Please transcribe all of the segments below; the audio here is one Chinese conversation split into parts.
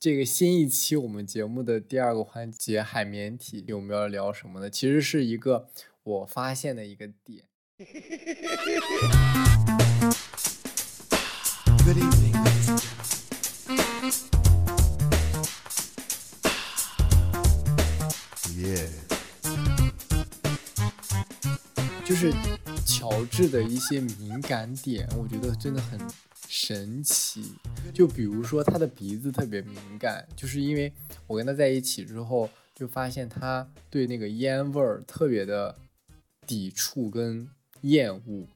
这个新一期我们节目的第二个环节海绵体，我们要聊什么呢？其实是一个我发现的一个点。Good evening, ladies and gentlemen. Yeah. 就是乔治的一些敏感点，我觉得真的很神奇。就比如说他的鼻子特别敏感，就是因为我跟他在一起之后，就发现他对那个烟味儿特别的抵触跟厌恶，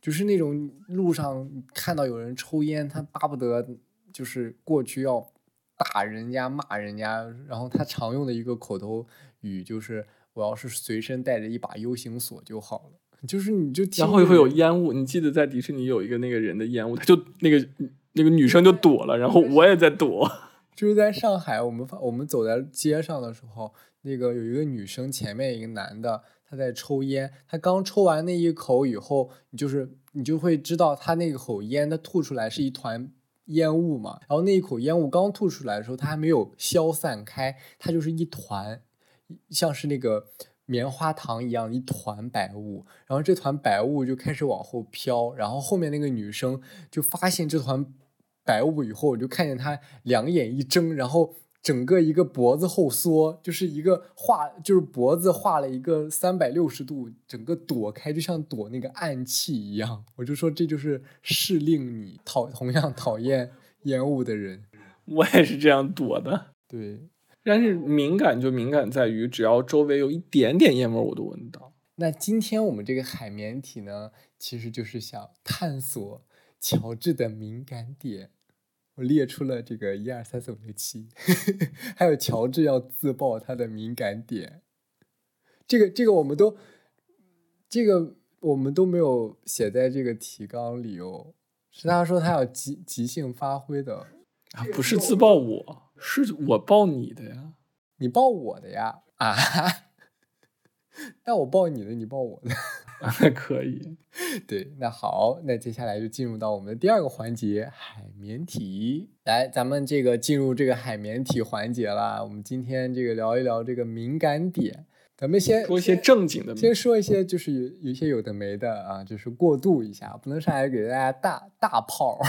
就是那种路上看到有人抽烟，他巴不得就是过去要打人家、骂人家。然后他常用的一个口头语就是：“我要是随身带着一把 U 型锁就好了。”就是你就然后会有烟雾。你记得在迪士尼有一个那个人的烟雾，他就那个那个女生就躲了，然后我也在躲。就是在上海，我们发我们走在街上的时候，那个有一个女生前面一个男的，他在抽烟，他刚抽完那一口以后，你就是你就会知道他那口烟，他吐出来是一团烟雾嘛，然后那一口烟雾刚吐出来的时候，它还没有消散开，它就是一团，像是那个棉花糖一样一团白雾，然后这团白雾就开始往后飘，然后后面那个女生就发现这团白雾以后，我就看见她两眼一睁，然后整个一个脖子后缩，就是一个画，就是脖子画了一个三百六十度，整个躲开，就像躲那个暗器一样。我就说这就是是令你讨同样讨厌烟雾的人。我也是这样躲的。对，但是敏感就敏感在于，只要周围有一点点烟味，我都闻到。那今天我们这个海绵体呢，其实就是想探索乔治的敏感点。我列出了这个一二三四五六七，还有乔治要自曝他的敏感点。这个这个我们都，这个我们都没有写在这个提纲里哦。是他说他要即即兴发挥的，啊，不是自爆我，是我爆你的呀。你爆我的呀啊？那我爆你的，你爆我的。那可以。对，那好，那接下来就进入到我们的第二个环节——海绵体。来，咱们这个进入这个海绵体环节了。我们今天这个聊一聊这个敏感点。咱们先说一些正经的，先说一些就是有有一些有的没的啊，就是过渡一下，不能上来给大家大大炮。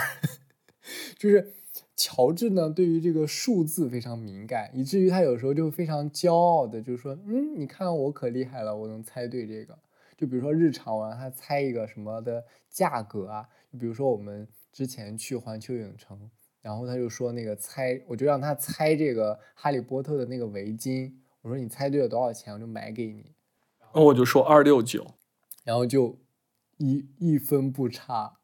就是乔治呢，对于这个数字非常敏感，以至于他有时候就非常骄傲的，就是说：“嗯，你看我可厉害了，我能猜对这个。”就比如说日常，我让他猜一个什么的价格啊，就比如说我们之前去环球影城，然后他就说那个猜，我就让他猜这个哈利波特的那个围巾，我说你猜对了多少钱，我就买给你，然后我就说二六九，然后就一一分不差，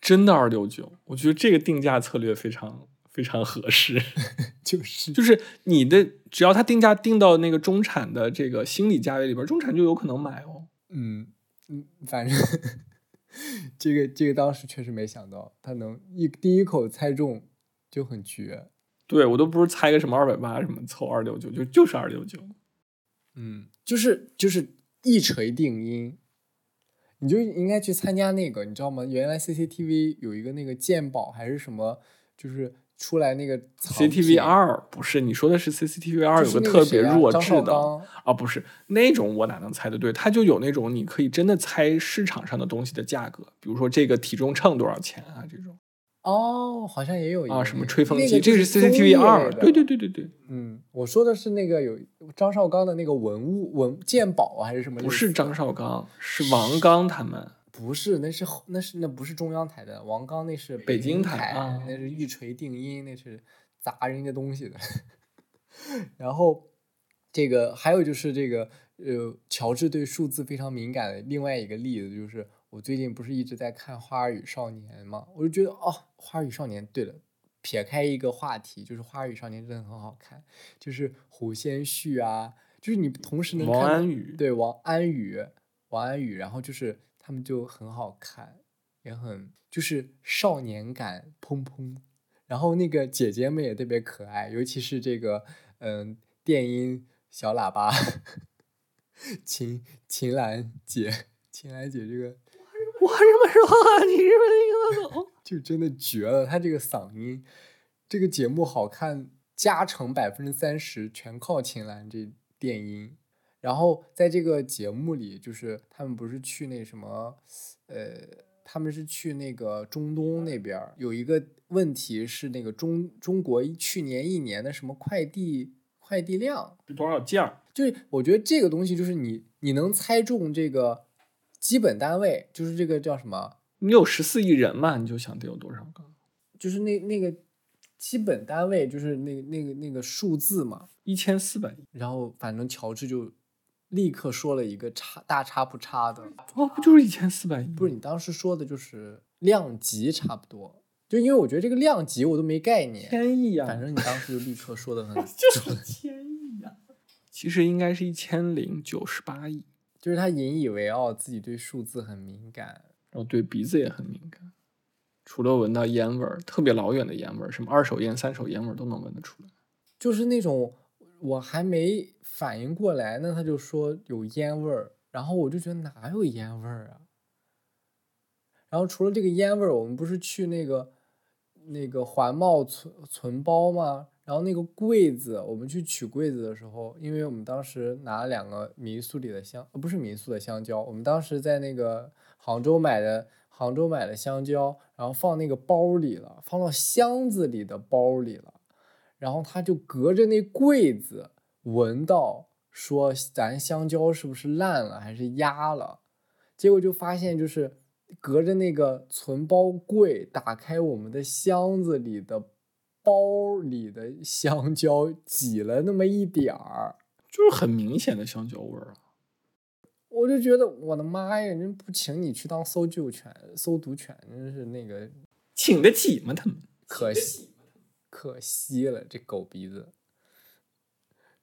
真的二六九，我觉得这个定价策略非常非常合适。就是就是你的只要他定价定到那个中产的这个心理价位里边，中产就有可能买哦。嗯嗯，反正 这个这个当时确实没想到，他能一第一口猜中就很绝。对我都不是猜个什么二百八什么凑二六九，就就是二六九。嗯，就是就是一锤定音，你就应该去参加那个，你知道吗？原来 CCTV 有一个那个鉴宝还是什么，就是出来那个 CCTV 品二不是你说的是 CCTV 二有个特别弱智的啊，不是那种我哪能猜得对？它就有那种你可以真的猜市场上的东西的价格，比如说这个体重秤多少钱啊这种哦，好像也有一啊个什么吹风那机，这个是 CCTV 二，对对对对对，嗯，我说的是那个有张绍刚的那个文物文鉴宝啊，还是什么？不是张，绍刚，是王刚他们。不是，那是后那是那不是中央台的，王刚那是北京京台啊那是一锤定音，那是砸人家东西的。然后这个还有就是这个呃，乔治对数字非常敏感的另外一个例子就是，我最近不是一直在看《花儿与少年》嘛，我就觉得哦，《花儿与少年》对了。撇开一个话题，就是《花儿与少年》真的很好看，就是胡先煦啊，就是你同时能看王安宇对王安宇，王安宇，然后就是他们就很好看，也很就是少年感砰砰，然后那个姐姐们也特别可爱，尤其是这个嗯电音小喇叭 秦秦岚姐，秦岚姐这个我这么说，你是不是听得懂？就真的绝了，她这个嗓音，这个节目好看加成百分之三十全靠秦岚这电音。然后在这个节目里，就是他们不是去那什么，呃，他们是去那个中东那边儿，有一个问题是那个中中国去年一年的什么快递快递量，是多少件儿？就是我觉得这个东西就是你你能猜中这个基本单位，就是这个叫什么，你有十四亿人嘛，你就想得有多少个？就是那那个基本单位，就是那个那个那个数字嘛。一千四百亿。然后反正乔治就立刻说了一个差大差不差的，哦，不就是一千四百亿？不是你当时说的就是量级差不多，就因为我觉得这个量级我都没概念，千亿啊、反正你当时就立刻说的很 就是准，千亿啊、其实应该是一千零九十八亿，就是他引以为傲，自己对数字很敏感。然后对鼻子也很敏感，除了闻到烟味儿，特别老远的烟味儿，什么二手烟、三手烟味儿都能闻得出来。就是那种我还没反应过来呢，他就说有烟味儿，然后我就觉得哪有烟味儿啊？然后除了这个烟味儿，我们不是去那个那个环贸存存包吗？然后那个柜子，我们去取柜子的时候，因为我们当时拿了两个民宿里的香，呃，不是民宿的香蕉，我们当时在那个杭州买的杭州买的香蕉，然后放那个包里了，放到箱子里的包里了。然后他就隔着那柜子闻到，说咱香蕉是不是烂了还是压了？结果就发现就是隔着那个存包柜，打开我们的箱子里的包里的香蕉挤了那么一点儿，就是很明显的香蕉味儿啊！我就觉得我的妈呀，人不请你去当搜救犬、搜毒犬，真是那个请得起吗？他们可惜，可惜了，这狗鼻子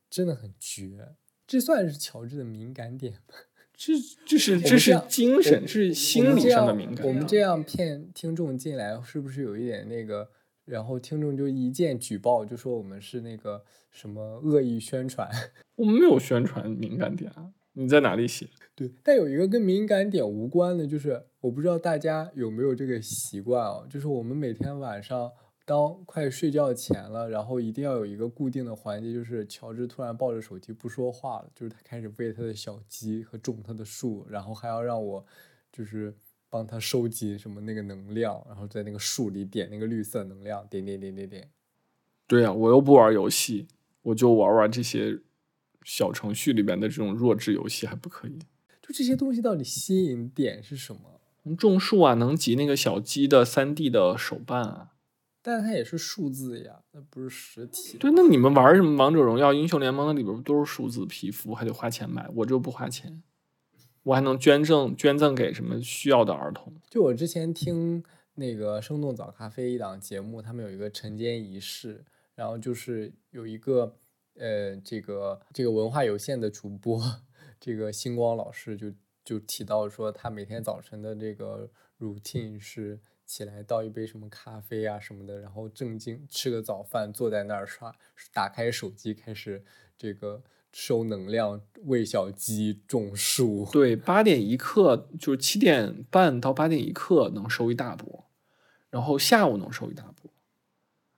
真的很绝。这算是乔治的敏感点吗？这这是这是精神，这是心理上的敏感。我们这样骗听众进来，是不是有一点那个？然后听众就一键举报，就说我们是那个什么恶意宣传。我们没有宣传敏感点啊！你在哪里写？对，但有一个跟敏感点无关的，就是我不知道大家有没有这个习惯哦，就是我们每天晚上当快睡觉前了，然后一定要有一个固定的环节，就是乔治突然抱着手机不说话了，就是他开始喂他的小鸡和种他的树，然后还要让我就是帮他收集什么那个能量，然后在那个树里点那个绿色能量，点点点点点。对呀、我又不玩游戏，我就玩玩这些小程序里边的这种弱智游戏，还不可以？就这些东西到底吸引点是什么？能种树啊，能集那个小鸡的三 D 的手办啊。但它也是数字呀，那不是实体。对，那你们玩什么王者荣耀、英雄联盟的里边不都是数字皮肤，还得花钱买？我就不花钱，我还能捐赠捐赠给什么需要的儿童。就我之前听那个生动早咖啡一档节目，他们有一个晨间仪式，然后就是有一个呃这个这个文化有限的主播，这个星光老师就就提到说，他每天早晨的这个 routine 是起来倒一杯什么咖啡啊什么的，然后正经吃个早饭，坐在那儿刷，打开手机开始这个收能量，喂小鸡，种树。对，八点一刻就是七点半到八点一刻能收一大波，然后下午能收一大波，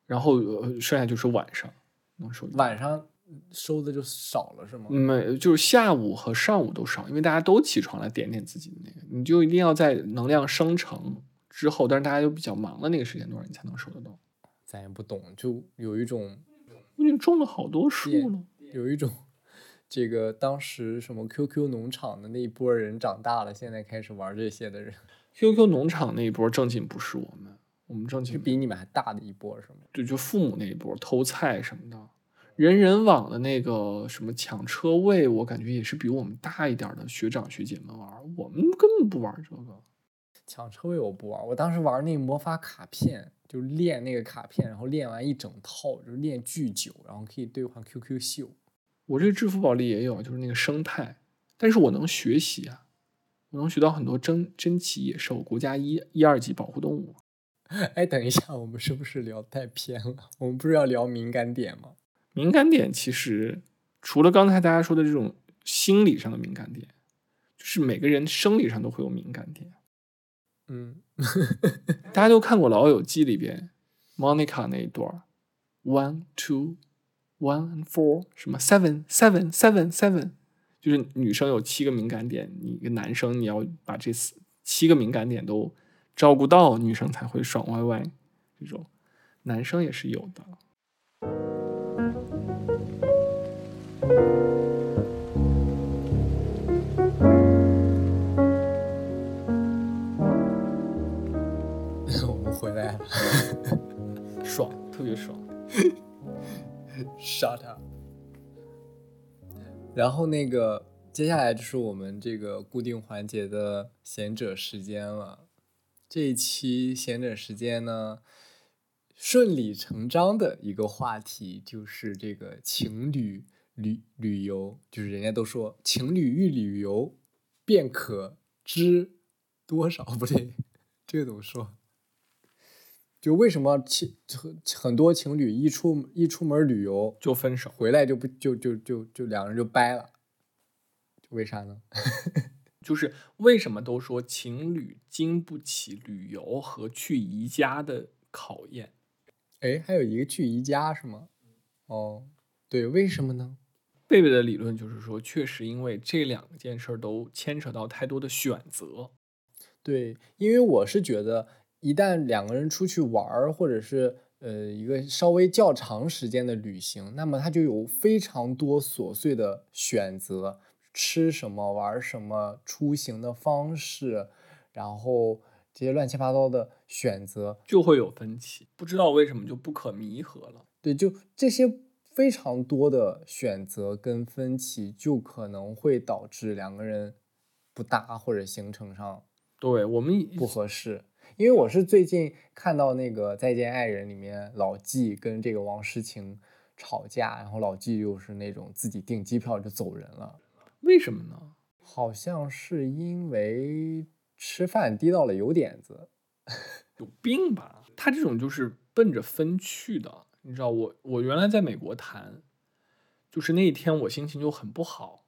然后呃剩下就是晚上能收一大波。晚上收的就少了是吗？没，就是下午和上午都少，因为大家都起床来点点自己的那个，你就一定要在能量生成之后，但是大家又比较忙的那个时间段，你才能收得到。咱也不懂，就有一种我已经种了好多树点了，有一种，这个当时什么 QQ 农场的那一波人长大了，现在开始玩这些的人，QQ 农场那一波正经不是我们，我们正是经比你们还大的一波，是吗？对，就父母那一波偷菜什么的，人人网的那个什么抢车位，我感觉也是比我们大一点的学长学姐们玩，我们根本不玩这个。抢车位我不玩，我当时玩那个魔法卡片，就练那个卡片，然后练完一整套，就练巨久，然后可以兑换 QQ 秀。我这支付宝里也有，就是那个生态，但是我能学习啊，我能学到很多珍珍奇野兽，国家一一二级保护动物。哎，等一下，我们是不是聊太偏了？我们不是要聊敏感点吗？敏感点其实除了刚才大家说的这种心理上的敏感点，就是每个人生理上都会有敏感点。嗯，大家都看过《老友记》里边 Monica 那一段儿，one two one and four 什么 seven seven seven seven，就是女生有七个敏感点，你一个男生你要把这四七个敏感点都照顾到，女生才会爽歪歪。这种男生也是有的。特别爽。，shut up。然后那个接下来就是我们这个固定环节的贤者时间了。这一期贤者时间呢，顺理成章的一个话题就是这个情侣旅旅游，就是人家都说情侣欲旅游，便可知多少？不对，这个怎么说？就为什么情很很多情侣一出一出门旅游就分手，回来就不就就就就两个人就掰了，为啥呢？就是为什么都说情侣经不起旅游和去宜家的考验？哎，还有一个去宜家是吗？哦，对，为什么呢？贝贝的理论就是说，确实因为这两件事儿都牵扯到太多的选择。对，因为我是觉得，一旦两个人出去玩儿，或者是呃一个稍微较长时间的旅行，那么他就有非常多琐碎的选择，吃什么、玩什么、出行的方式，然后这些乱七八糟的选择，就会有分歧，不知道为什么就不可弥合了。对，就这些非常多的选择跟分歧，就可能会导致两个人不搭或者行程上对我们不合适。因为我是最近看到那个《再见爱人》里面老纪跟这个王诗晴吵架，然后老纪又是那种自己订机票就走人了，为什么呢？好像是因为吃饭滴到了油点子。有病吧？他这种就是奔着分去的，你知道我我原来在美国谈，就是那一天我心情就很不好，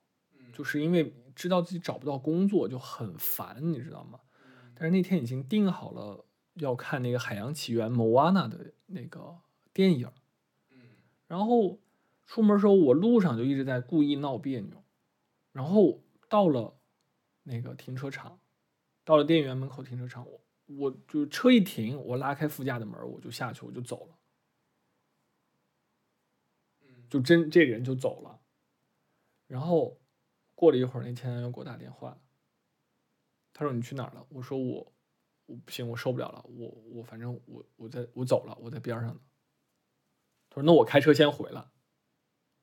就是因为知道自己找不到工作就很烦，你知道吗？但是那天已经定好了要看那个《海洋奇缘》Moana 的那个电影，然后出门时候我路上就一直在故意闹别扭，然后到了那个停车场，到了电影院门口停车场，我我就车一停，我拉开副驾的门，我就下去，我就走了，就真这人就走了。然后过了一会儿，那前男友给我打电话，他说你去哪儿了？我说我我不行，我受不了了，我我反正我我在我走了，我在边上呢。他说那我开车先回了，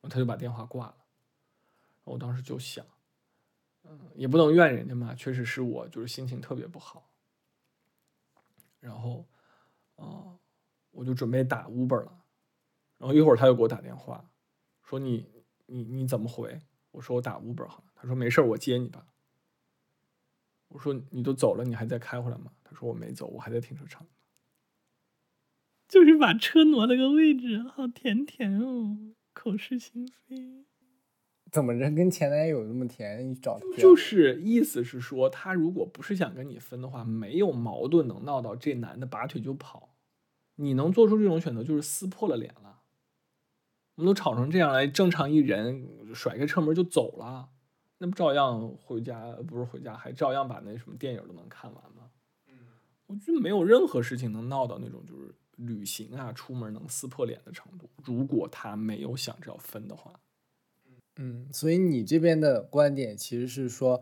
他就把电话挂了。我当时就想，嗯，也不能怨人家嘛，确实是我就是心情特别不好。然后，啊、我就准备打 Uber 了。然后一会儿他又给我打电话，说你你你怎么回？我说我打 Uber 好了。他说没事，我接你吧。我说你都走了，你还在开回来吗？他说我没走，我还在停车场。就是把车挪了个位置，好甜甜哦，口是心非。怎么着跟前男友那么甜？你找他就是意思是说，他如果不是想跟你分的话，没有矛盾能闹到这男的拔腿就跑。你能做出这种选择，就是撕破了脸了。我们都吵成这样了，正常一人甩开车门就走了，那不照样回家？不是回家，还照样把那什么电影都能看完吗？嗯我觉得没有任何事情能闹到那种就是旅行啊、出门能撕破脸的程度。如果他没有想着要分的话，嗯，所以你这边的观点其实是说，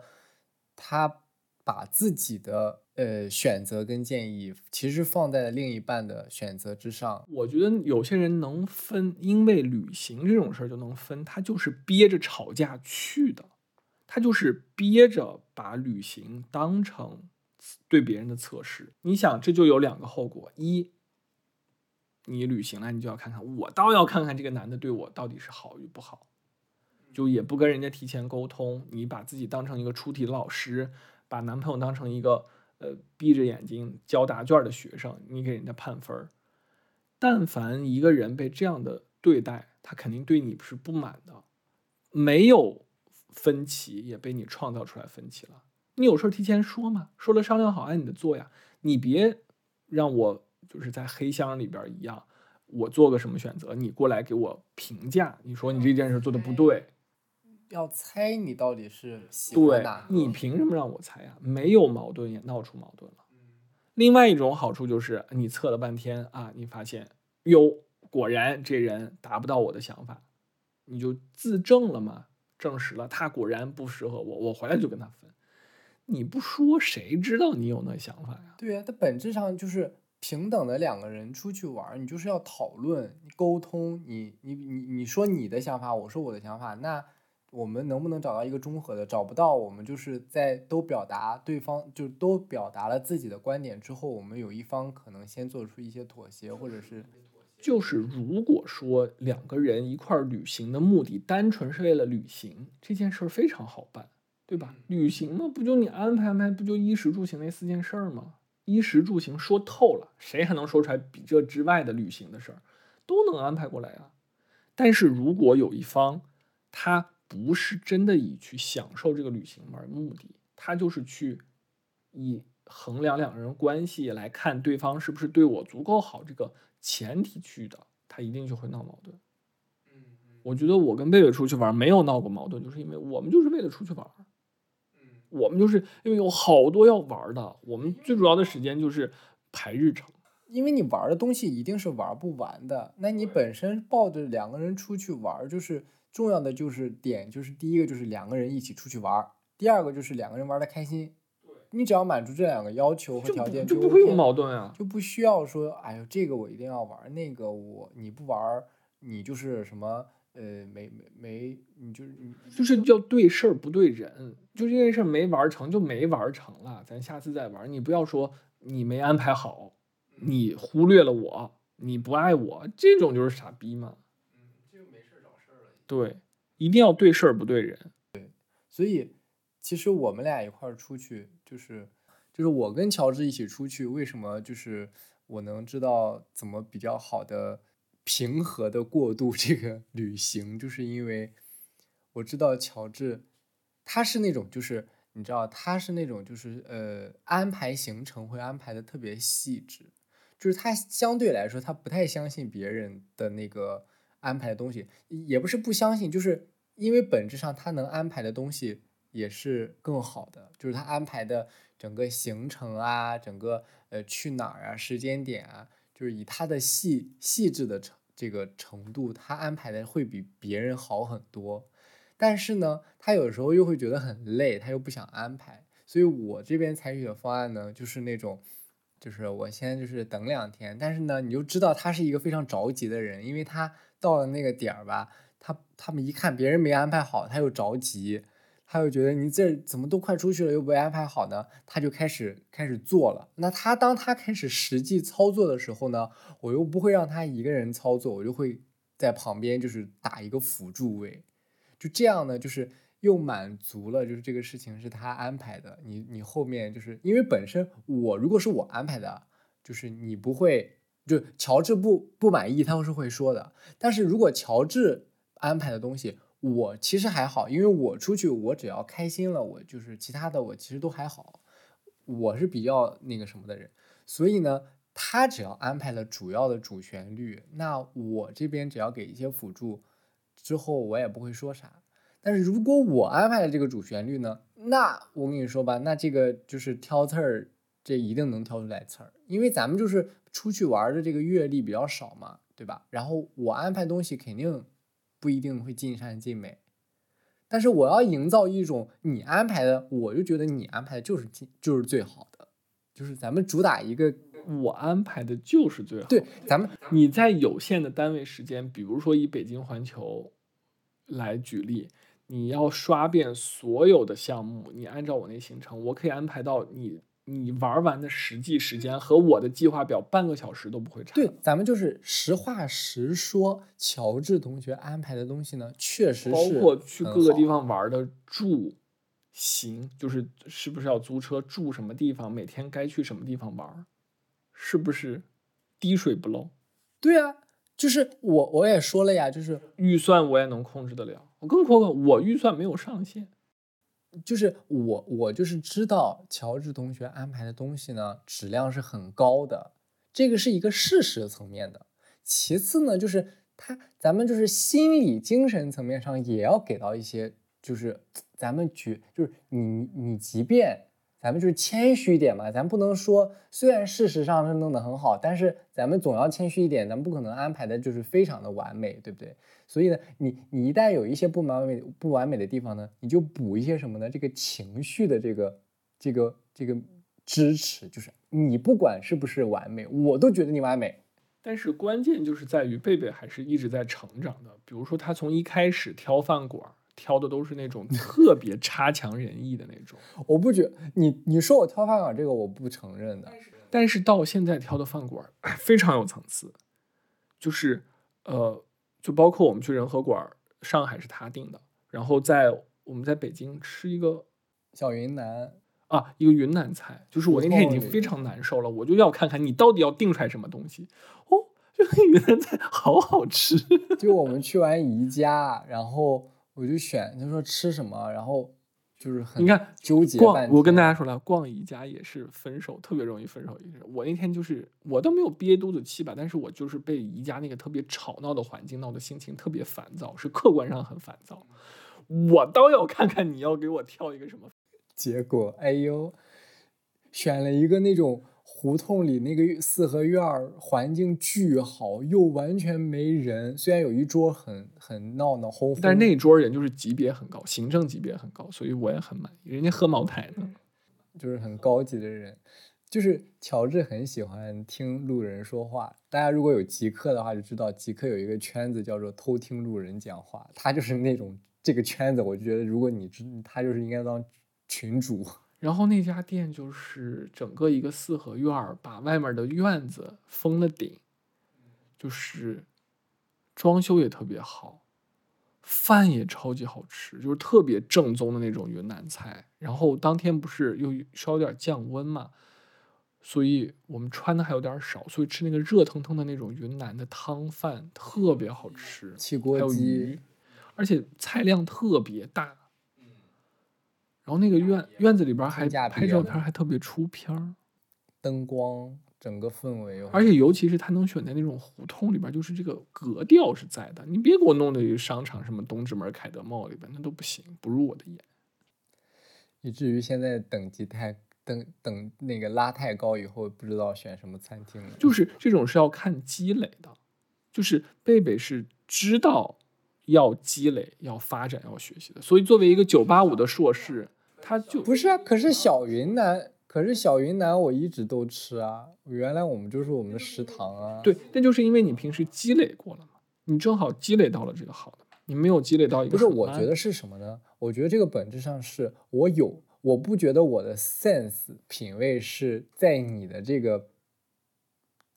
他把自己的呃选择跟建议，其实放在了另一半的选择之上。我觉得有些人能分，因为旅行这种事儿就能分，他就是憋着吵架去的，他就是憋着把旅行当成对别人的测试。你想，这就有两个后果：一，你旅行了，你就要看看，我倒要看看这个男的对我到底是好与不好，就也不跟人家提前沟通，你把自己当成一个出题老师，把男朋友当成一个呃闭着眼睛交答卷的学生，你给人家判分儿。但凡一个人被这样的对待，他肯定对你是不满的。没有分歧，也被你创造出来分歧了。你有事儿提前说嘛，说了商量好按你的做呀。你别让我就是在黑箱里边一样，我做个什么选择，你过来给我评价，你说你这件事做的不对，要猜你到底是喜欢？你凭什么让我猜呀？没有矛盾也闹出矛盾了。另外一种好处就是你测了半天啊，你发现哟，果然这人达不到我的想法，你就自证了嘛，证实了他果然不适合我，我回来就跟他分。你不说，谁知道你有那想法呀？对呀、它本质上就是平等的两个人出去玩，你就是要讨论、沟通，你你你你说你的想法，我说我的想法，那我们能不能找到一个中和的？找不到，我们就是在都表达对方，就都表达了自己的观点之后，我们有一方可能先做出一些妥协，或者是就是如果说两个人一块儿旅行的目的单纯是为了旅行，这件事儿非常好办，对吧？旅行嘛，不就你安排安排，不就衣食住行那四件事儿吗？衣食住行说透了，谁还能说出来比这之外的旅行的事儿？都能安排过来啊。但是如果有一方他不是真的以去享受这个旅行为目的，他就是去以衡量两个人关系来看对方是不是对我足够好这个前提去的，他一定就会闹矛盾。我觉得我跟贝贝出去玩没有闹过矛盾，就是因为我们就是为了出去玩嗯，我们就是因为有好多要玩的，我们最主要的时间就是排日程。因为你玩的东西一定是玩不完的，那你本身抱着两个人出去玩，就是重要的就是点，就是第一个就是两个人一起出去玩，第二个就是两个人玩的开心。你只要满足这两个要求和条件，就不会有矛盾啊。就不需要说，哎呦，这个我一定要玩，那个我你不玩，你就是什么呃，没没没，你就是你就是要对事儿不对人，就这件事儿没玩成就没玩成了，咱下次再玩。你不要说你没安排好，你忽略了我，你不爱我，这种就是傻逼嘛。这就没事找事儿了。对，一定要对事儿不对人。对所以其实我们俩一块儿出去，就是就是我跟乔治一起出去，为什么就是我能知道怎么比较好的平和的过渡这个 旅行，就是因为我知道乔治他是那种就是你知道他是那种就是呃安排行程会安排的特别细致，就是他相对来说他不太相信别人的那个安排的东西，也不是不相信，就是因为本质上他能安排的东西也是更好的，就是他安排的整个行程啊，整个呃去哪儿啊，时间点啊，就是以他的细细致的程这个程度，他安排的会比别人好很多。但是呢，他有时候又会觉得很累，他又不想安排。所以我这边采取的方案呢，就是那种，就是我先就是等两天，但是呢，你就知道他是一个非常着急的人，因为他到了那个点儿吧，他他们一看别人没安排好，他又着急，他又觉得你这怎么都快出去了又不安排好呢？他就开始开始做了。那他当他开始实际操作的时候呢，我又不会让他一个人操作，我就会在旁边就是打一个辅助位。就这样呢，就是又满足了，就是这个事情是他安排的，你你后面就是因为本身我如果是我安排的，就是你不会，就乔治不不满意，他是会说的。但是如果乔治安排的东西，我其实还好，因为我出去我只要开心了，我就是其他的我其实都还好，我是比较那个什么的人，所以呢。他只要安排了主要的主旋律，那我这边只要给一些辅助，之后我也不会说啥。但是如果我安排了这个主旋律呢，那我跟你说吧，那这个就是挑刺儿，这一定能挑出来刺儿，因为咱们就是出去玩的这个阅历比较少嘛，对吧？然后我安排东西肯定不一定会尽善尽美，但是我要营造一种你安排的，我就觉得你安排的就是尽就是最好的，就是咱们主打一个我安排的就是最好。对，咱们你在有限的单位时间，比如说以北京环球来举例，你要刷遍所有的项目，你按照我那行程，我可以安排到你你玩完的实际时间和我的计划表半个小时都不会差。对，咱们就是实话实说，乔治同学安排的东西呢，确实包括去各个地方玩的住行，就是是不是要租车住什么地方，每天该去什么地方玩，是不是滴水不漏？对啊，就是我我也说了呀，就是预算我也能控制得了，我更何况我预算没有上限。就是我我就是知道乔治同学安排的东西呢，质量是很高的，这个是一个事实层面的。其次呢，就是他咱们就是心理精神层面上也要给到一些，就是咱们觉就是你你即便咱们就是谦虚一点嘛，咱不能说虽然事实上是弄得很好，但是咱们总要谦虚一点，咱们不可能安排的就是非常的完美，对不对？所以呢，你你一旦有一些不完美不完美的地方呢，你就补一些什么呢？这个情绪的这个这个这个支持，就是你不管是不是完美，我都觉得你完美。但是关键就是在于贝贝还是一直在成长的。比如说，他从一开始挑饭馆，挑的都是那种特别差强人意的那种，我不觉你你说我挑饭馆这个我不承认的，但是到现在挑的饭馆 非常有层次，就是呃，就包括我们去仁和馆，上海是他订的，然后在我们在北京吃一个小云南啊，一个云南菜，就是我那天已经非常难受了，我就要看看你到底要定出来什么东西。哦，这个云南菜好好吃，就我们去完宜家，然后我就选，他说吃什么，然后就是很你看纠结逛，我跟大家说了，逛宜家也是分手特别容易分手一个人。我那天就是我都没有憋肚子气吧，但是我就是被宜家那个特别吵闹的环境闹得心情特别烦躁，是客观上很烦躁。我倒要看看你要给我挑一个什么。结果，哎呦，选了一个那种胡同里那个四合院儿，环境巨好，又完全没人。虽然有一桌很很闹闹哄哄，但是那一桌人就是级别很高，行政级别很高，所以我也很满意。人家喝茅台呢，就是很高级的人。就是乔治很喜欢听路人说话，大家如果有极客的话就知道，极客有一个圈子叫做偷听路人讲话，他就是那种这个圈子，我就觉得如果你知，他就是应该当群主。然后那家店就是整个一个四合院儿，把外面的院子封了顶，就是装修也特别好，饭也超级好吃，就是特别正宗的那种云南菜。然后当天不是又稍有点降温嘛，所以我们穿的还有点少，所以吃那个热腾腾的那种云南的汤饭特别好吃，汽还有锅鸡鱼，而且菜量特别大。然后那个院院子里边还拍照片还特别出片儿，灯光，整个氛围而且尤其是他能选在那种胡同里边，就是这个格调是在的。你别给我弄的商场什么东直门、凯德茂里边，那都不行，不入我的眼。以至于现在等级太等等那个拉太高以后，不知道选什么餐厅了。就是这种是要看积累的，就是贝贝是知道要积累、要发展、要学习的。所以作为一个九八五的硕士，他就不是啊，可是小云南，可是小云南我一直都吃啊。原来我们就是我们的食堂啊。，对，那就是因为你平时积累过了嘛，你正好积累到了这个好的，你没有积累到一个不是，我觉得是什么呢？我觉得这个本质上是我有，我不觉得我的 sense 品味是在你的这个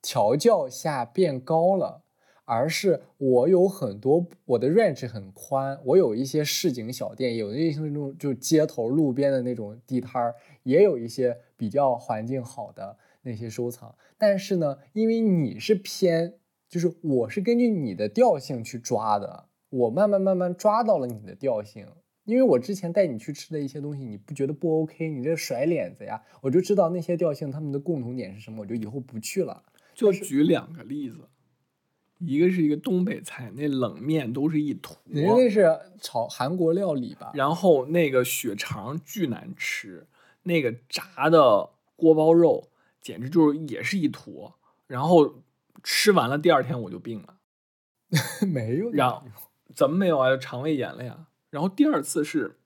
调教下变高了。而是我有很多我的 range 很宽，我有一些市井小店，有一些那种就街头路边的那种地摊儿，也有一些比较环境好的那些收藏。但是呢，因为你是偏，就是我是根据你的调性去抓的，我慢慢慢慢抓到了你的调性。因为我之前带你去吃的一些东西，你不觉得不 OK，你这甩脸子呀，我就知道那些调性他们的共同点是什么，我就以后不去了。就举两个例子，一个是一个东北菜，那冷面都是一坨，人家那是炒韩国料理吧？然后那个血肠巨难吃，那个炸的锅包肉简直就是也是一坨，然后吃完了第二天我就病了，没有，然后怎么没有啊？肠胃炎了呀。然后第二次是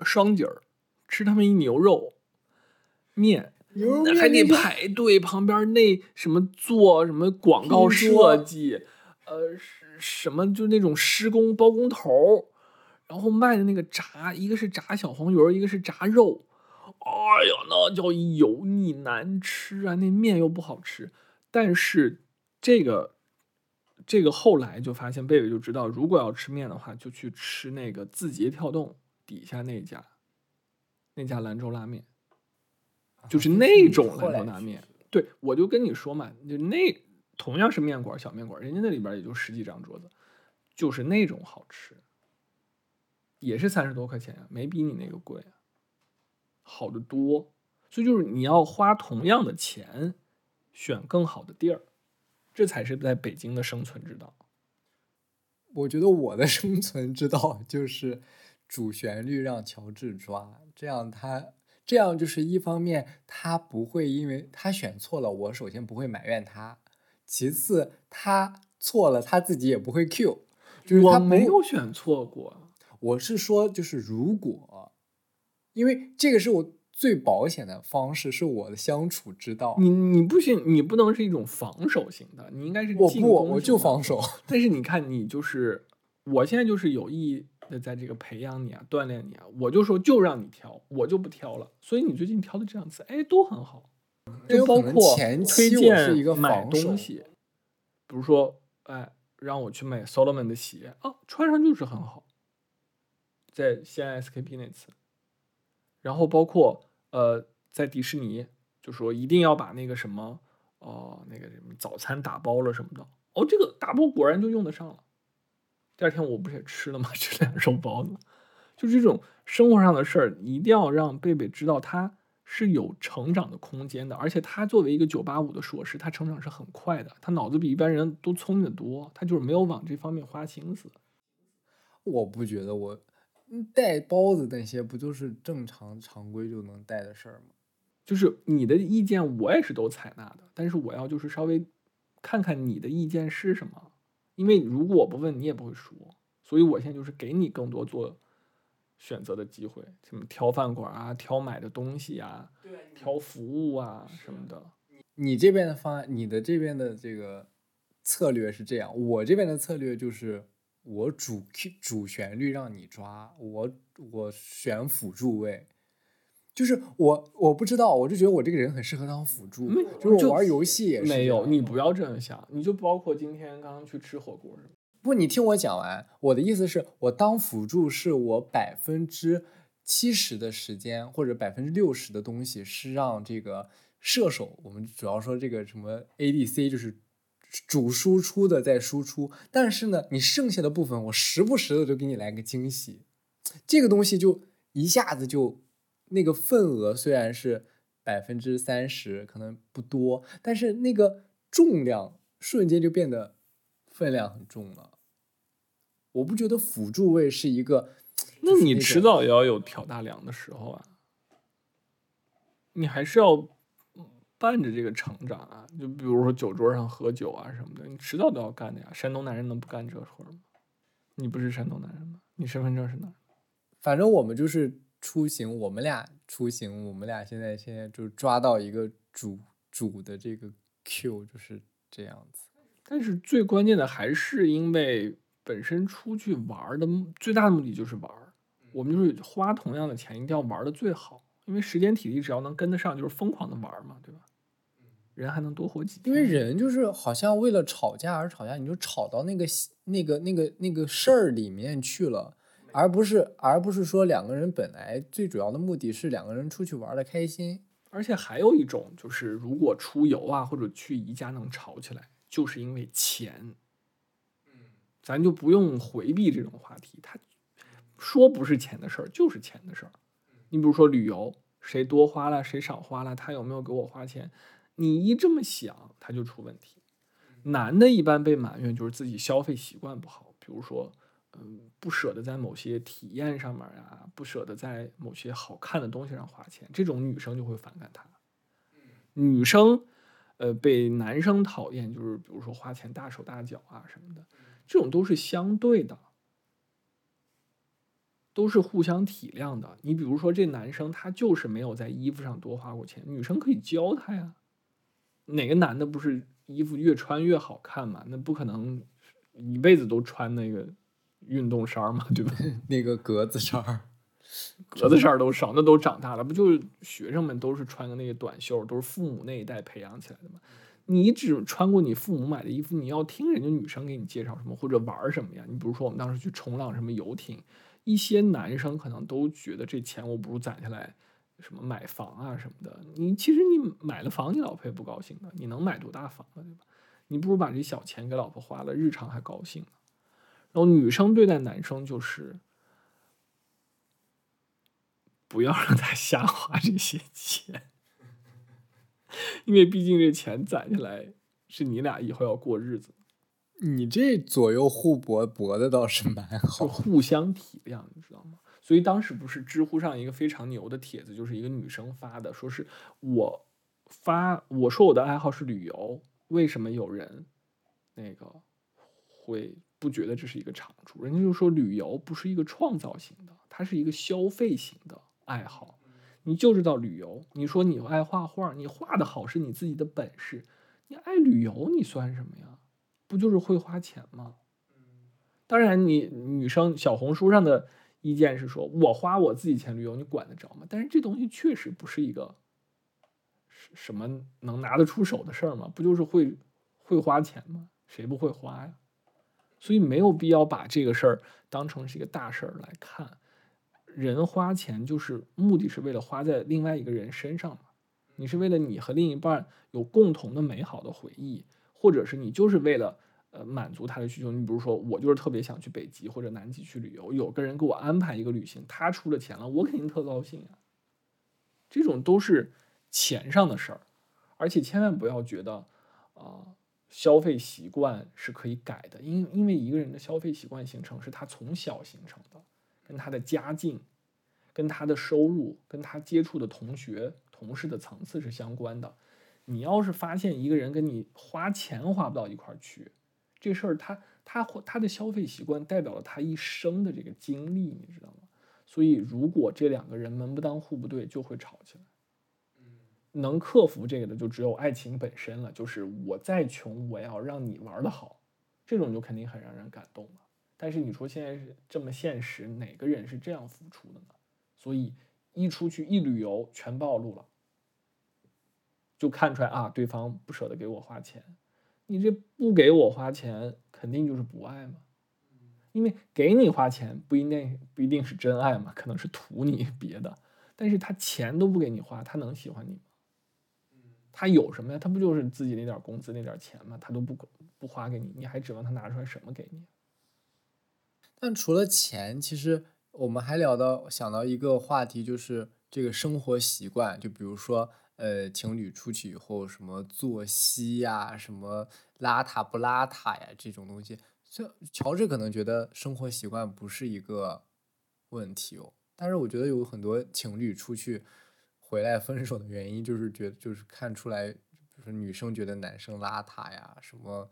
双井儿，吃他们一牛肉面，牛肉那还得排队，旁边那什么做什么广告设计，呃，是什么就那种施工包工头，然后卖的那个炸，一个是炸小黄鱼，一个是炸肉，哎呀，那叫油腻难吃啊，那面又不好吃。但是这个这个后来就发现，贝贝就知道，如果要吃面的话，就去吃那个字节跳动底下那家，那家兰州拉面。就是那种兰州拉面。对，我就跟你说嘛，就那同样是面馆小面馆，人家那里边也就十几张桌子，就是那种好吃，也是三十多块钱呀、没比你那个贵啊，好的多。所以就是你要花同样的钱，选更好的地儿。这才是在北京的生存之道。我觉得我的 生存之道就是主旋律让乔治抓，这样他这样就是一方面他不会因为他选错了，我首先不会埋怨他，其次他错了他自己也不会 Q，就是他我没有选错过，我是说，就是如果，因为这个是我最保险的方式，是我的相处之道。你你不行，你不能是一种防守型的，你应该是我不，进攻我就防守。但是你看，你就是我现在就是有意的在这个培养你啊，锻炼你啊，我就说就让你挑，我就不挑了。所以你最近挑的这两次，哎，都很好。就包括前推期我是一个荐买东西，比如说，哎，让我去买 Solomon 的鞋啊，穿上就是很好。在西安 SKP 那次，然后包括呃，在迪士尼就说一定要把那个什么哦、那个什么早餐打包了什么的，哦，这个打包果然就用得上了。第二天我不是也吃了吗？吃两肉包子，就这种生活上的事儿，一定要让贝贝知道他是有成长的空间的，而且他作为一个九八五的硕士，他成长是很快的，他脑子比一般人都聪明的多，他就是没有往这方面花心思。我不觉得我嗯带包子那些不就是正常常规就能带的事儿吗？就是你的意见我也是都采纳的，但是我要就是稍微看看你的意见是什么，因为如果我不问你也不会说，所以我现在就是给你更多做选择的机会，什么挑饭馆啊，挑买的东西啊，挑服务啊什么的。你这边的方案，你的这边的这个策略是这样，我这边的策略就是我主主旋律让你抓，我我选辅助位。就是我我不知道，我就觉得我这个人很适合当辅助，没就是我玩游戏也是没有，你不要这样想，你就包括今天刚刚去吃火锅什么，不，你听我讲完。我的意思是我当辅助是我百分之七十的时间或者百分之六十的东西是让这个射手，我们主要说这个什么 ADC 就是主输出的在输出，但是呢，你剩下的部分我时不时的就给你来个惊喜，这个东西就一下子就那个份额虽然是百分之三十，可能不多，但是那个重量瞬间就变得分量很重了。我不觉得辅助位是一个，那你迟早也要有挑大梁的时候啊，你还是要伴着这个成长啊。就比如说酒桌上喝酒啊什么的，你迟早都要干的呀。山东男人能不干这活儿吗？你不是山东男人吗？你身份证是哪儿？反正我们就是出行，我们俩出行，我们俩现在现在就抓到一个主主的这个 Q 就是这样子。但是最关键的还是因为本身出去玩儿的最大的目的就是玩儿，我们就是花同样的钱，一定要玩的最好，因为时间体力只要能跟得上，就是疯狂的玩儿嘛，对吧？人还能多活几天。因为人就是好像为了吵架而吵架，你就吵到那个那个那个那个事儿里面去了，而不是而不是说两个人本来最主要的目的是两个人出去玩的开心。而且还有一种就是，如果出游啊或者去宜家能吵起来，就是因为钱。咱就不用回避这种话题，他说不是钱的事儿，就是钱的事儿。你比如说旅游，谁多花了，谁少花了，他有没有给我花钱？你一这么想，他就出问题。男的一般被埋怨就是自己消费习惯不好，比如说，嗯，不舍得在某些体验上面呀，不舍得在某些好看的东西上花钱，这种女生就会反感他。女生，呃，被男生讨厌，就是比如说花钱大手大脚啊什么的，这种都是相对的，都是互相体谅的。你比如说这男生他就是没有在衣服上多花过钱，女生可以教他呀。哪个男的不是衣服越穿越好看嘛？那不可能一辈子都穿那个运动衫嘛，对吧？那个格子衫，格子衫都少，那都长大了，不就是学生们都是穿个那个短袖，都是父母那一代培养起来的嘛？你只穿过你父母买的衣服，你要听人家女生给你介绍什么或者玩什么呀？你比如说我们当时去冲浪，什么游艇，一些男生可能都觉得这钱我不如攒下来，什么买房啊什么的。你其实你买了房，你老婆也不高兴的。你能买多大房啊，对吧？你不如把这小钱给老婆花了，日常还高兴呢。然后女生对待男生就是。不要让他瞎花这些钱，因为毕竟这钱攒下来是你俩以后要过日子，你这左右互搏搏的倒是蛮就好。互相体谅，你知道吗？所以当时不是知乎上一个非常牛的帖子，就是一个女生发的，说是我发我说我的爱好是旅游，为什么有人那个会不觉得这是一个长处？人家就说旅游不是一个创造型的，它是一个消费型的爱好。你就知道旅游，你说你爱画画，你画的好是你自己的本事，你爱旅游你算什么呀？不就是会花钱吗？当然你，女生小红书上的意见是说，我花我自己钱旅游，你管得着吗？但是这东西确实不是一个什什么能拿得出手的事儿吗？不就是会会花钱吗？谁不会花呀？所以没有必要把这个事儿当成是一个大事儿来看。人花钱就是目的是为了花在另外一个人身上嘛，你是为了你和另一半有共同的美好的回忆，或者是你就是为了呃满足他的需求。你比如说，我就是特别想去北极或者南极去旅游，有个人给我安排一个旅行，他出了钱了，我肯定特高兴啊。这种都是钱上的事儿，而且千万不要觉得啊、消费习惯是可以改的，因因为一个人的消费习惯形成是他从小形成的，跟他的家境、跟他的收入、跟他接触的同学、同事的层次是相关的。你要是发现一个人跟你花钱花不到一块儿去，这事儿他他他的消费习惯代表了他一生的这个经历，你知道吗？所以如果这两个人门不当户不对，就会吵起来。能克服这个的就只有爱情本身了，就是我再穷，我要让你玩的好，这种就肯定很让人感动了。但是你说现在是这么现实，哪个人是这样付出的呢？所以一出去一旅游全暴露了，就看出来啊，对方不舍得给我花钱，你这不给我花钱，肯定就是不爱嘛。因为给你花钱不一定不一定是真爱嘛，可能是图你别的，但是他钱都不给你花，他能喜欢你？他有什么呀？他不就是自己那点工资那点钱吗？他都不不花给你，你还指望他拿出来什么给你？但除了钱，其实我们还聊到想到一个话题，就是这个生活习惯，就比如说，呃，情侣出去以后什么作息呀、什么邋遢不邋遢呀这种东西，这乔治可能觉得生活习惯不是一个问题哦，但是我觉得有很多情侣出去回来分手的原因，就是觉得就是看出来，就是女生觉得男生邋遢呀，什么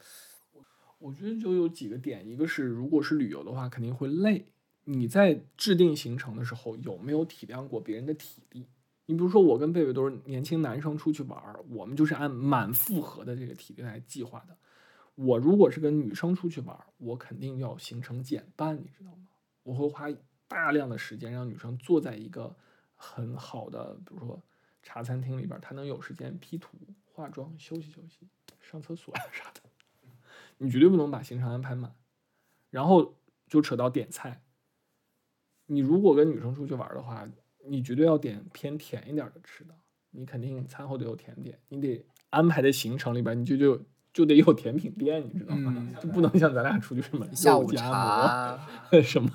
我觉得就有几个点，一个是如果是旅游的话，肯定会累。你在制定行程的时候，有没有体谅过别人的体力？你比如说，我跟贝贝都是年轻男生出去玩儿，我们就是按满负荷的这个体力来计划的。我如果是跟女生出去玩儿，我肯定要行程减半，你知道吗？我会花大量的时间让女生坐在一个很好的，比如说茶餐厅里边他，能有时间 P 图、化妆、休息休息、上厕所呀啥的。你绝对不能把行程安排满，然后就扯到点菜。你如果跟女生出去玩的话，你绝对要点偏甜一点的吃的，你肯定餐后得有甜点，你得安排的行程里边你就就就得有甜品店，你知道吗？嗯就不能像咱俩出去什么下午茶，什么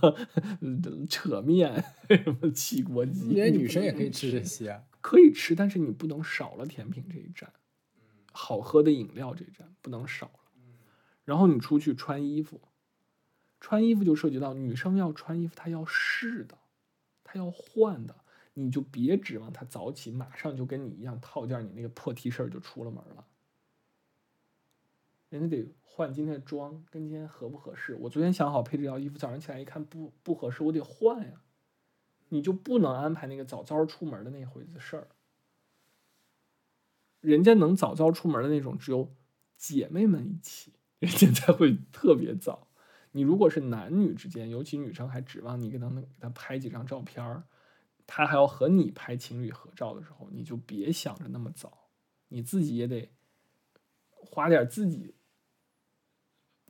扯面、什么汽锅鸡，连你女生也可以吃这些啊。可以吃，但是你不能少了甜品这一站，好喝的饮料这一站不能少了。然后你出去穿衣服，穿衣服就涉及到女生要穿衣服，她要试的，她要换的，你就别指望她早起马上就跟你一样套件你那个破 T 恤就出了门了。人家得换今天的妆，跟今天合不合适。我昨天想好配这条衣服，早上起来一看不不合适，我得换呀。你就不能安排那个早早出门的那回子事儿。人家能早早出门的那种，只有姐妹们一起，人家才会特别早。你如果是男女之间，尤其女生还指望你给她给她拍几张照片儿，她还要和你拍情侣合照的时候，你就别想着那么早，你自己也得花点自己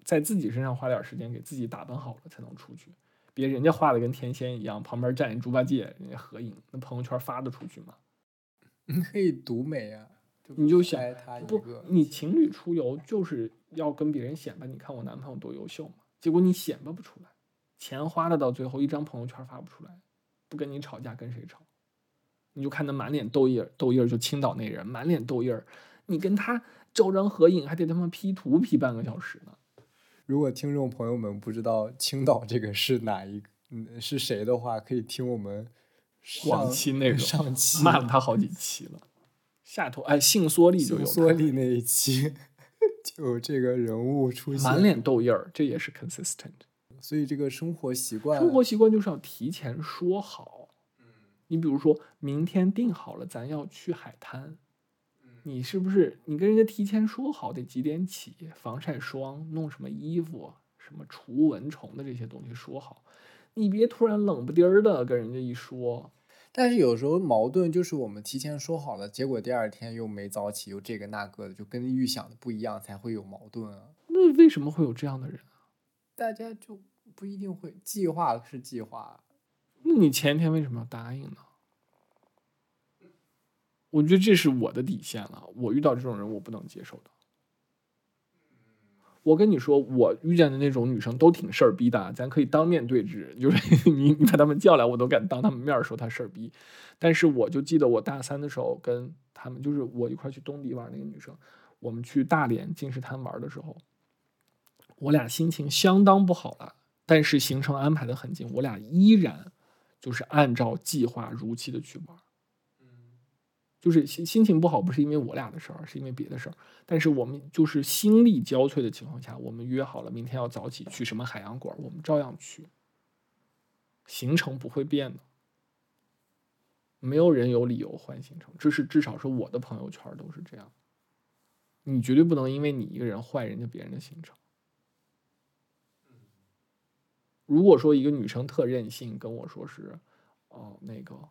在自己身上花点时间，给自己打扮好了才能出去。别人家画的跟天仙一样，旁边站一猪八戒，人家合影，那朋友圈发得出去吗？你可以独美啊，你就想不，，你情侣出游就是要跟别人显摆，你看我男朋友多优秀嘛。结果你显摆不出来，钱花的到最后一张朋友圈发不出来，不跟你吵架跟谁吵？你就看他满脸痘印儿，痘印儿就青岛那人满脸痘印儿，你跟他照张合影，还得他妈 P 图 P 半个小时呢。如果听众朋友们不知道青岛这个是哪一个，嗯，是谁的话，可以听我们往上期那个上期骂了他好几期了。下头哎，性缩力就有缩力那一期 就有这个人物出现，满脸痘印儿，这也是 consistent。所以这个生活习惯，生活习惯就是要提前说好。嗯你比如说明天定好了，咱要去海滩，你是不是你跟人家提前说好得几点起，防晒霜，弄什么衣服，什么除蚊虫的这些东西说好，你别突然冷不丁儿的跟人家一说，但是有时候矛盾就是我们提前说好了，结果第二天又没早起，又这个那个的，就跟预想的不一样，才会有矛盾啊。那为什么会有这样的人啊？大家就不一定会计划是计划，那你前天为什么要答应呢？我觉得这是我的底线了，我遇到这种人我不能接受的。我跟你说，我遇见的那种女生都挺事儿逼的，咱可以当面对质，就是 你你把她们叫来，我都敢当他们面说她事儿逼。但是我就记得我大三的时候跟他们，就是我一块去东迪玩那个女生，我们去大连金石滩玩的时候，我俩心情相当不好了，但是行程安排的很紧，我俩依然就是按照计划如期的去玩。就是心心情不好，不是因为我俩的事儿，是因为别的事儿。但是我们就是心力交瘁的情况下，我们约好了明天要早起去什么海洋馆，我们照样去，行程不会变的，没有人有理由换行程，这是至少是我的朋友圈都是这样。你绝对不能因为你一个人坏人家别人的行程。如果说一个女生特任性，跟我说是，哦，那个。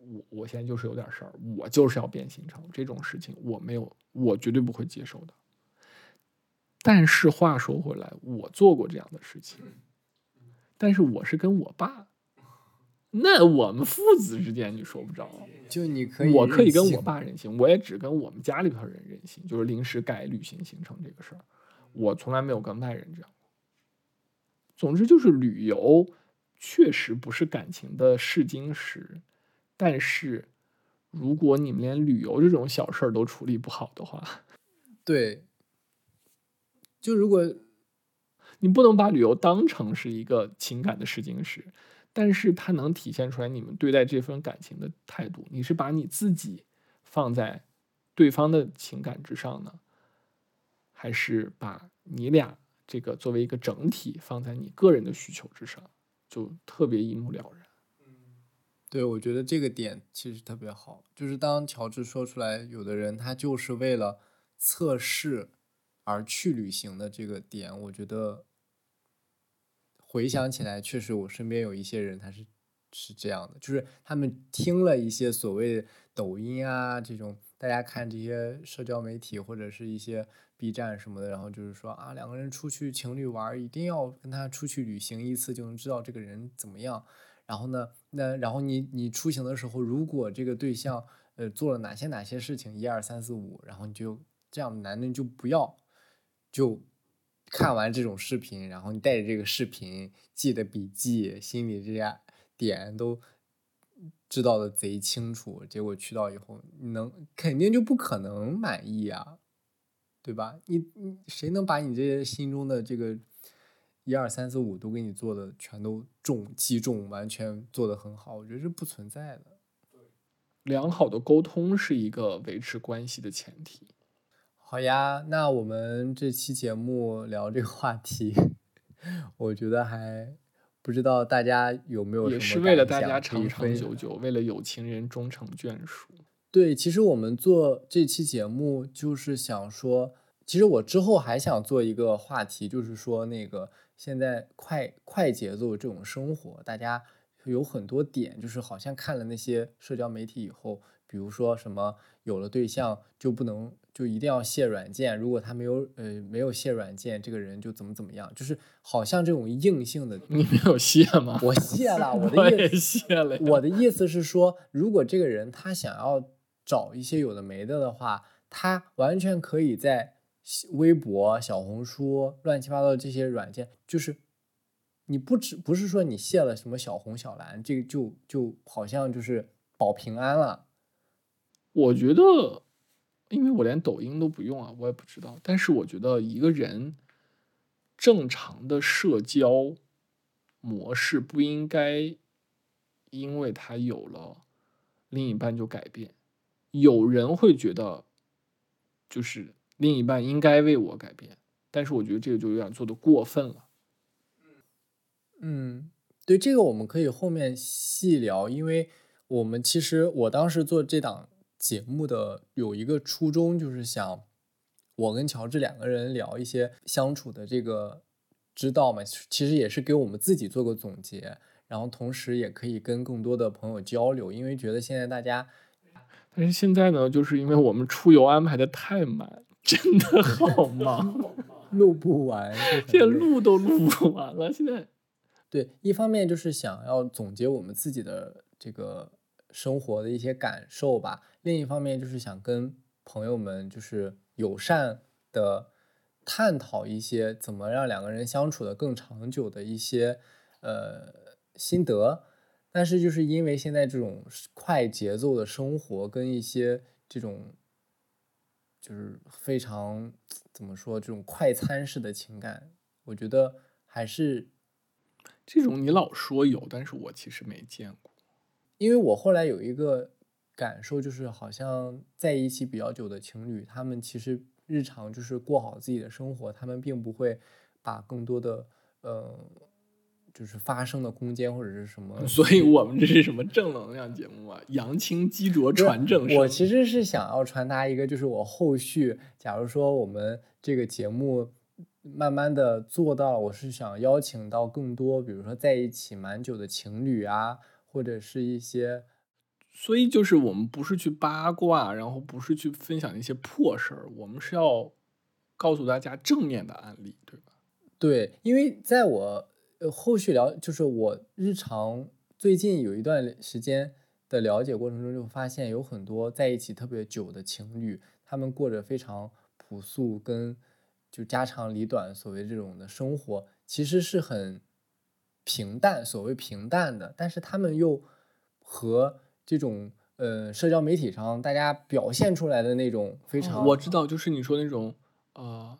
我我现在就是有点事儿，我就是要变行程，这种事情我没有，我绝对不会接受的。但是话说回来，我做过这样的事情，但是我是跟我爸，那我们父子之间你说不着，就你可以，我可以跟我，爸任性，我也只跟我们家里头人任性，就是临时改旅行行程这个事儿，我从来没有跟外人这样过。总之就是旅游确实不是感情的试金石。但是，如果你们连旅游这种小事儿都处理不好的话，对，就如果 你不能把旅游当成是一个情感的试金石，但是它能体现出来你们对待这份感情的态度。你是把你自己放在对方的情感之上呢，还是把你俩这个作为一个整体放在你个人的需求之上，就特别一目了然。对，我觉得这个点其实特别好，就是当乔治说出来，有的人他就是为了测试而去旅行的这个点，我觉得回想起来，确实我身边有一些人他是是这样的，就是他们听了一些所谓抖音啊这种，大家看这些社交媒体或者是一些 B 站什么的，然后就是说啊，两个人出去情侣玩，一定要跟他出去旅行一次，就能知道这个人怎么样。然后呢，那然后你你出行的时候，如果这个对象呃做了哪些哪些事情，一二三四五，然后你就这样，男的就不要，就看完这种视频，然后你带着这个视频记的笔记，心里这些点都知道的贼清楚，结果去到以后，你能肯定就不可能满意啊，对吧？你你谁能把你这些心中的这个？一二三四五都给你做的全都中击中，完全做的很好，我觉得是不存在的。良好的沟通是一个维持关系的前提。好呀，那我们这期节目聊这个话题，我觉得还不知道大家有没有也是为了大家长长久久，为了有情人终成眷属。对，其实我们做这期节目就是想说，其实我之后还想做一个话题，就是说那个现在快快节奏这种生活，大家有很多点，就是好像看了那些社交媒体以后，比如说什么有了对象就不能就一定要卸软件，如果他没有呃没有卸软件，这个人就怎么怎么样，就是好像这种硬性的，你没有卸吗？我卸了，我的 意思卸了。我的意思是说，如果这个人他想要找一些有的没的的话，他完全可以在西微博、小红书、乱七八糟这些软件，就是你不只不是说你卸了什么小红小蓝，这个就就好像就是保平安了。我觉得因为我连抖音都不用啊，我也不知道。但是我觉得一个人正常的社交模式不应该因为他有了另一半就改变。有人会觉得，就是另一半应该为我改变，但是我觉得这个就有点做的过分了。嗯，对，这个我们可以后面细聊，因为我们其实我当时做这档节目的有一个初衷，就是想我跟乔治两个人聊一些相处的这个之道嘛，其实也是给我们自己做个总结，然后同时也可以跟更多的朋友交流，因为觉得现在大家但是现在呢，就是因为我们出游安排的太满，真的好忙，录不完，就很现在录都录不完了。现在对，一方面就是想要总结我们自己的这个生活的一些感受吧，另一方面就是想跟朋友们就是友善的探讨一些怎么让两个人相处的更长久的一些呃心得。但是就是因为现在这种快节奏的生活跟一些这种就是非常怎么说这种快餐式的情感，我觉得还是这种你老说有，但是我其实没见过。因为我后来有一个感受，就是好像在一起比较久的情侣，他们其实日常就是过好自己的生活，他们并不会把更多的呃，就是发声的空间或者是什么。所以我们这是什么正能量节目啊？扬清激浊，传正声。我其实是想要传达一个，就是我后续，假如说我们这个节目慢慢的做到，我是想邀请到更多，比如说在一起蛮久的情侣啊，或者是一些所以就是我们不是去八卦，然后不是去分享一些破事儿，我们是要告诉大家正面的案例，对吧？对，因为在我呃后续了，就是我日常最近有一段时间的了解过程中，就发现有很多在一起特别久的情侣，他们过着非常朴素跟就家长里短所谓这种的生活，其实是很平淡，所谓平淡的，但是他们又和这种呃社交媒体上大家表现出来的那种非常、哦我知道，就是你说那种呃，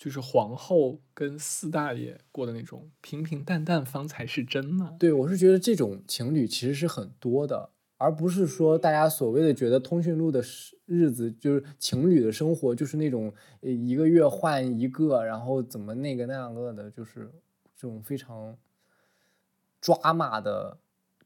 就是皇后跟四大爷过的那种平平淡淡方才是真嘛、对，我是觉得这种情侣其实是很多的，而不是说大家所谓的觉得通讯录的时日子就是情侣的生活，就是那种呃一个月换一个，然后怎么那个那样个的，就是这种非常抓马的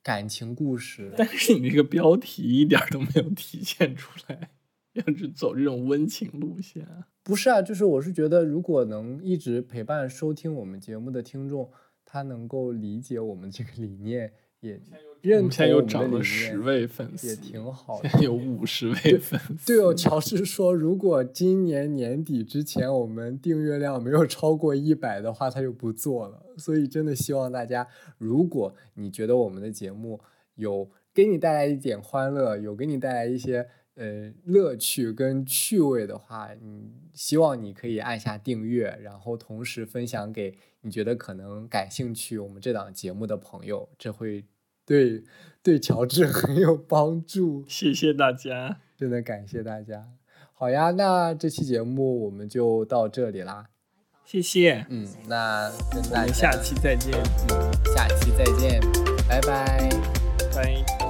感情故事。但是你这个标题一点都没有体现出来，要是走这种温情路线。不是啊，就是我是觉得，如果能一直陪伴收听我们节目的听众，他能够理解我们这个理念，也我认同我们的理涨了十念，位粉丝，也挺好的现。在有五十位粉丝。对哦，乔治说，如果今年年底之前我们订阅量没有超过一百的话，他就不做了。所以真的希望大家，如果你觉得我们的节目有给你带来一点欢乐，有给你带来一些呃乐趣跟趣味的话，你，希望你可以按下订阅，然后同时分享给你觉得可能感兴趣我们这档节目的朋友，这会对对乔治 很有帮助。谢谢大家，真的感谢大家。好呀，那这期节目我们就到这里啦。谢谢，嗯，那跟我大家们下期再见，嗯下期再见，拜拜。拜。